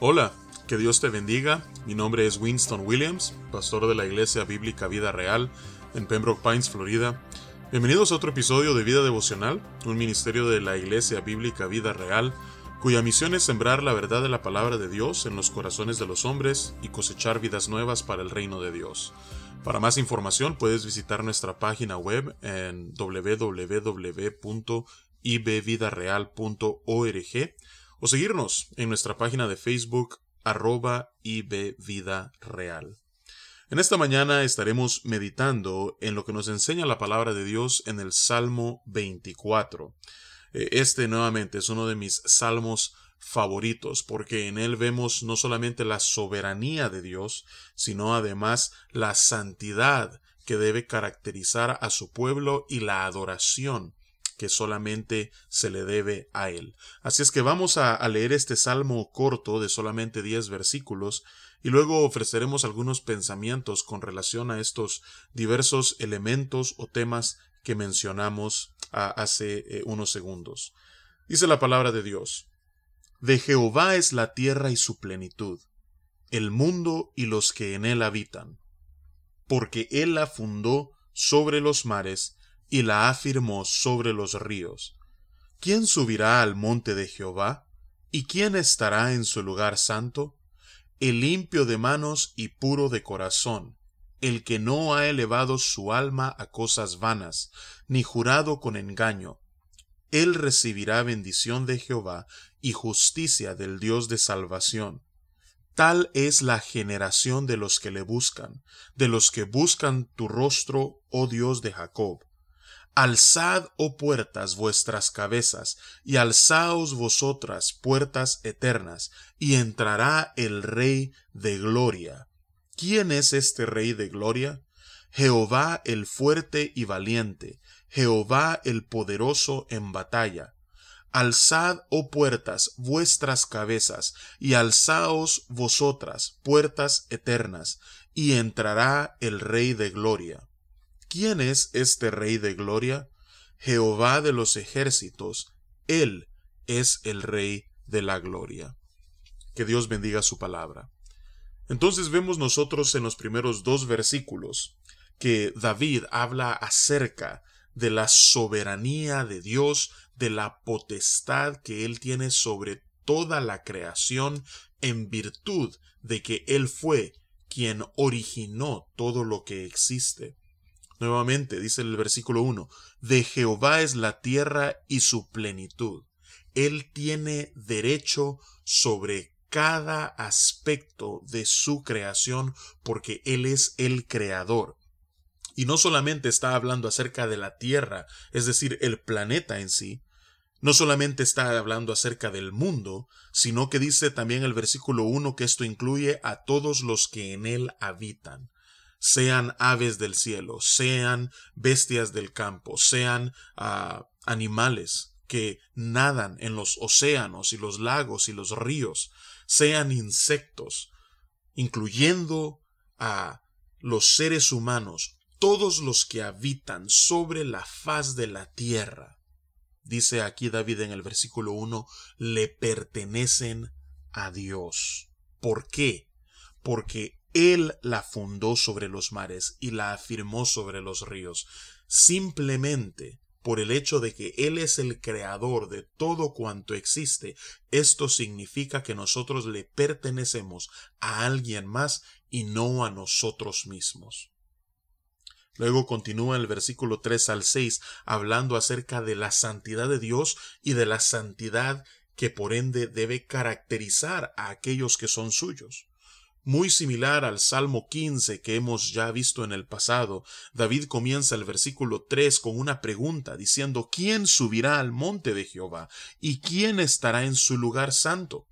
Hola, que Dios te bendiga. Mi nombre es Winston Williams, pastor de la Iglesia Bíblica Vida Real en Pembroke Pines, Florida. Bienvenidos a otro episodio de Vida Devocional, un ministerio de la Iglesia Bíblica Vida Real, cuya misión es sembrar la verdad de la palabra de Dios en los corazones de los hombres y cosechar vidas nuevas para el reino de Dios. Para más información puedes visitar nuestra página web en www.ibvidareal.org o seguirnos en nuestra página de Facebook arroba ibvidareal. En esta mañana estaremos meditando en lo que nos enseña la palabra de Dios en el Salmo 24. Eh, este nuevamente es uno de mis salmos favoritos, porque en él vemos no solamente la soberanía de Dios, sino además la santidad que debe caracterizar a su pueblo y la adoración que solamente se le debe a él. Así es que vamos a, leer este salmo corto de solamente 10 versículos y luego ofreceremos algunos pensamientos con relación a estos diversos elementos o temas que mencionamos hace eh, unos segundos. Dice la palabra de Dios. De Jehová es la tierra y su plenitud, el mundo y los que en él habitan, porque él la fundó sobre los mares y la afirmó sobre los ríos. ¿Quién subirá al monte de Jehová? ¿Y quién estará en su lugar santo? El limpio de manos y puro de corazón, el que no ha elevado su alma a cosas vanas, ni jurado con engaño. Él recibirá bendición de Jehová y justicia del Dios de salvación. Tal es la generación de los que le buscan, de los que buscan tu rostro, oh Dios de Jacob. Alzad, oh puertas, vuestras cabezas, y alzaos vosotras, puertas eternas, y entrará el Rey de gloria. ¿Quién es este Rey de gloria? Jehová el fuerte y valiente, Jehová el poderoso en batalla. Alzad, oh puertas, vuestras cabezas, y alzaos vosotras, puertas eternas, y entrará el Rey de gloria. ¿Quién es este Rey de Gloria? Jehová de los ejércitos, Él es el Rey de la Gloria. Que Dios bendiga su palabra. Entonces vemos nosotros en los primeros dos versículos que David habla acerca de la soberanía de Dios, de la potestad que Él tiene sobre toda la creación en virtud de que Él fue quien originó todo lo que existe. Nuevamente dice el versículo 1, de Jehová es la tierra y su plenitud. Él tiene derecho sobre cada aspecto de su creación porque Él es el creador. Y no solamente está hablando acerca de la tierra, es decir, el planeta en sí, no solamente está hablando acerca del mundo, sino que dice también el versículo 1 que esto incluye a todos los que en él habitan sean aves del cielo, sean bestias del campo, sean ah, animales que nadan en los océanos y los lagos y los ríos, sean insectos, incluyendo a los seres humanos, todos los que habitan sobre la faz de la tierra. Dice aquí David en el versículo 1, le pertenecen a Dios. ¿Por qué? Porque él la fundó sobre los mares y la afirmó sobre los ríos, simplemente por el hecho de que Él es el creador de todo cuanto existe, esto significa que nosotros le pertenecemos a alguien más y no a nosotros mismos. Luego continúa el versículo 3 al 6 hablando acerca de la santidad de Dios y de la santidad que por ende debe caracterizar a aquellos que son suyos. Muy similar al Salmo 15 que hemos ya visto en el pasado, David comienza el versículo 3 con una pregunta diciendo ¿Quién subirá al monte de Jehová? ¿Y quién estará en su lugar santo?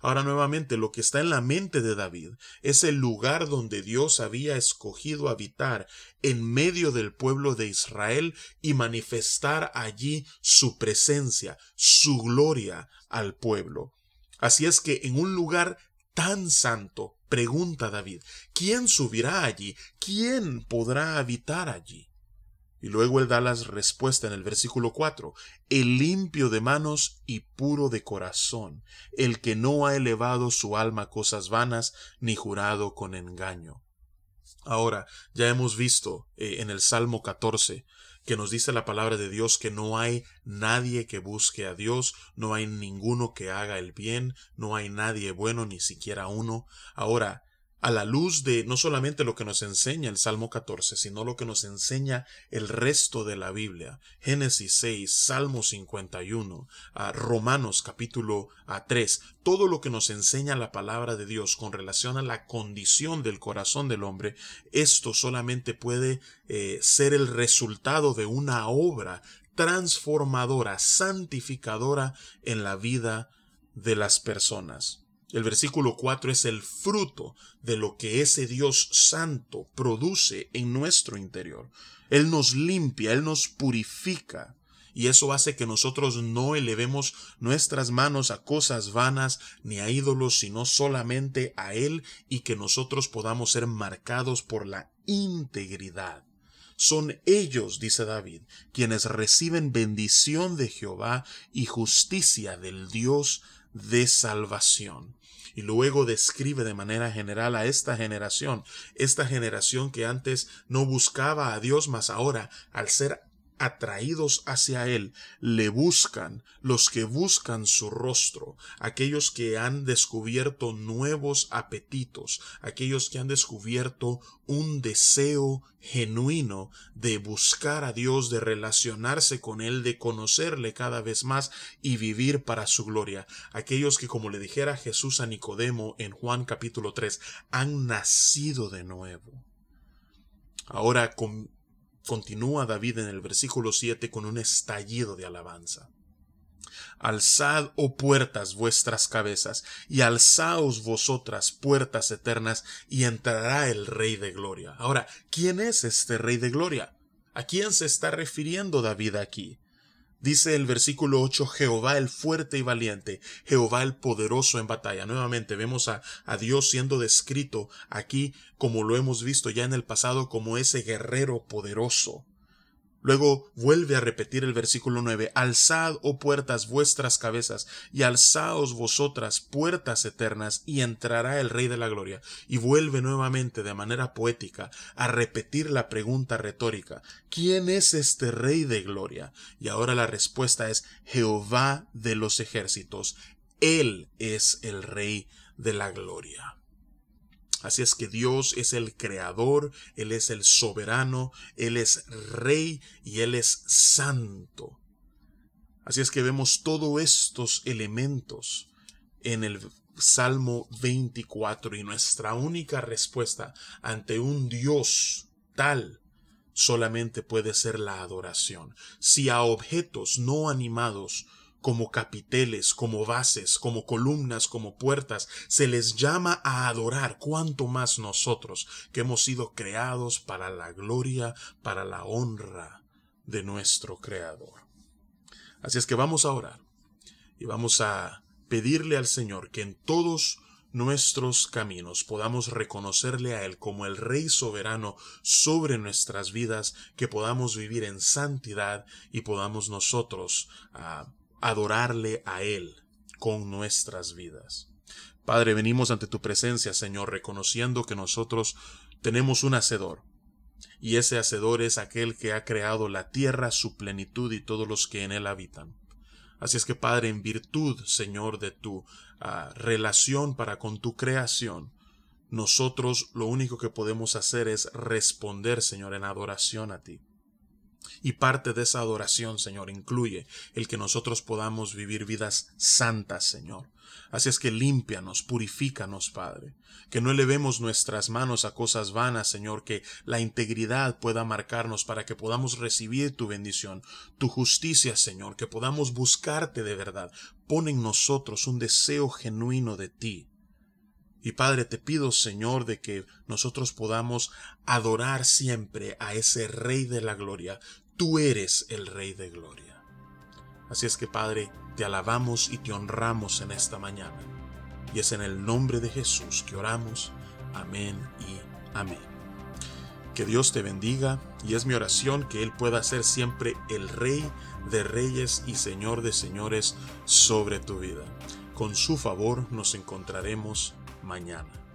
Ahora nuevamente lo que está en la mente de David es el lugar donde Dios había escogido habitar en medio del pueblo de Israel y manifestar allí su presencia, su gloria al pueblo. Así es que en un lugar tan santo, Pregunta David, ¿quién subirá allí? ¿Quién podrá habitar allí? Y luego él da la respuesta en el versículo 4. El limpio de manos y puro de corazón, el que no ha elevado su alma a cosas vanas, ni jurado con engaño. Ahora, ya hemos visto eh, en el Salmo 14 que nos dice la palabra de Dios que no hay nadie que busque a Dios, no hay ninguno que haga el bien, no hay nadie bueno, ni siquiera uno. Ahora, a la luz de no solamente lo que nos enseña el Salmo 14, sino lo que nos enseña el resto de la Biblia, Génesis 6, Salmo 51, a Romanos capítulo 3, todo lo que nos enseña la palabra de Dios con relación a la condición del corazón del hombre, esto solamente puede eh, ser el resultado de una obra transformadora, santificadora en la vida de las personas. El versículo 4 es el fruto de lo que ese Dios santo produce en nuestro interior. Él nos limpia, Él nos purifica. Y eso hace que nosotros no elevemos nuestras manos a cosas vanas ni a ídolos, sino solamente a Él y que nosotros podamos ser marcados por la integridad. Son ellos, dice David, quienes reciben bendición de Jehová y justicia del Dios de salvación. Y luego describe de manera general a esta generación, esta generación que antes no buscaba a Dios, mas ahora, al ser atraídos hacia Él, le buscan los que buscan su rostro, aquellos que han descubierto nuevos apetitos, aquellos que han descubierto un deseo genuino de buscar a Dios, de relacionarse con Él, de conocerle cada vez más y vivir para su gloria, aquellos que, como le dijera Jesús a Nicodemo en Juan capítulo 3, han nacido de nuevo. Ahora con Continúa David en el versículo 7 con un estallido de alabanza. Alzad, oh puertas, vuestras cabezas, y alzaos vosotras, puertas eternas, y entrará el Rey de Gloria. Ahora, ¿quién es este Rey de Gloria? ¿A quién se está refiriendo David aquí? Dice el versículo 8, Jehová el fuerte y valiente, Jehová el poderoso en batalla. Nuevamente vemos a, a, Dios siendo descrito aquí como lo hemos visto ya en el pasado como ese guerrero poderoso. Luego vuelve a repetir el versículo 9, Alzad, oh puertas, vuestras cabezas, y alzaos vosotras, puertas eternas, y entrará el Rey de la Gloria. Y vuelve nuevamente de manera poética a repetir la pregunta retórica, ¿quién es este Rey de Gloria? Y ahora la respuesta es Jehová de los ejércitos. Él es el Rey de la Gloria. Así es que Dios es el creador, Él es el soberano, Él es rey y Él es santo. Así es que vemos todos estos elementos en el Salmo 24 y nuestra única respuesta ante un Dios tal solamente puede ser la adoración. Si a objetos no animados como capiteles, como bases, como columnas, como puertas, se les llama a adorar, cuanto más nosotros, que hemos sido creados para la gloria, para la honra de nuestro Creador. Así es que vamos a orar y vamos a pedirle al Señor que en todos nuestros caminos podamos reconocerle a Él como el Rey soberano sobre nuestras vidas, que podamos vivir en santidad y podamos nosotros ah, adorarle a Él con nuestras vidas. Padre, venimos ante tu presencia, Señor, reconociendo que nosotros tenemos un Hacedor, y ese Hacedor es aquel que ha creado la tierra, su plenitud y todos los que en él habitan. Así es que, Padre, en virtud, Señor, de tu ah, relación para con tu creación, nosotros lo único que podemos hacer es responder, Señor, en adoración a ti. Y parte de esa adoración, Señor, incluye el que nosotros podamos vivir vidas santas, Señor. Así es que límpianos, purifícanos, Padre. Que no elevemos nuestras manos a cosas vanas, Señor, que la integridad pueda marcarnos para que podamos recibir tu bendición, tu justicia, Señor, que podamos buscarte de verdad. Pon en nosotros un deseo genuino de ti. Y Padre, te pido, Señor, de que nosotros podamos adorar siempre a ese Rey de la Gloria. Tú eres el Rey de Gloria. Así es que, Padre, te alabamos y te honramos en esta mañana. Y es en el nombre de Jesús que oramos. Amén y amén. Que Dios te bendiga y es mi oración que Él pueda ser siempre el Rey de Reyes y Señor de Señores sobre tu vida. Con su favor nos encontraremos mañana.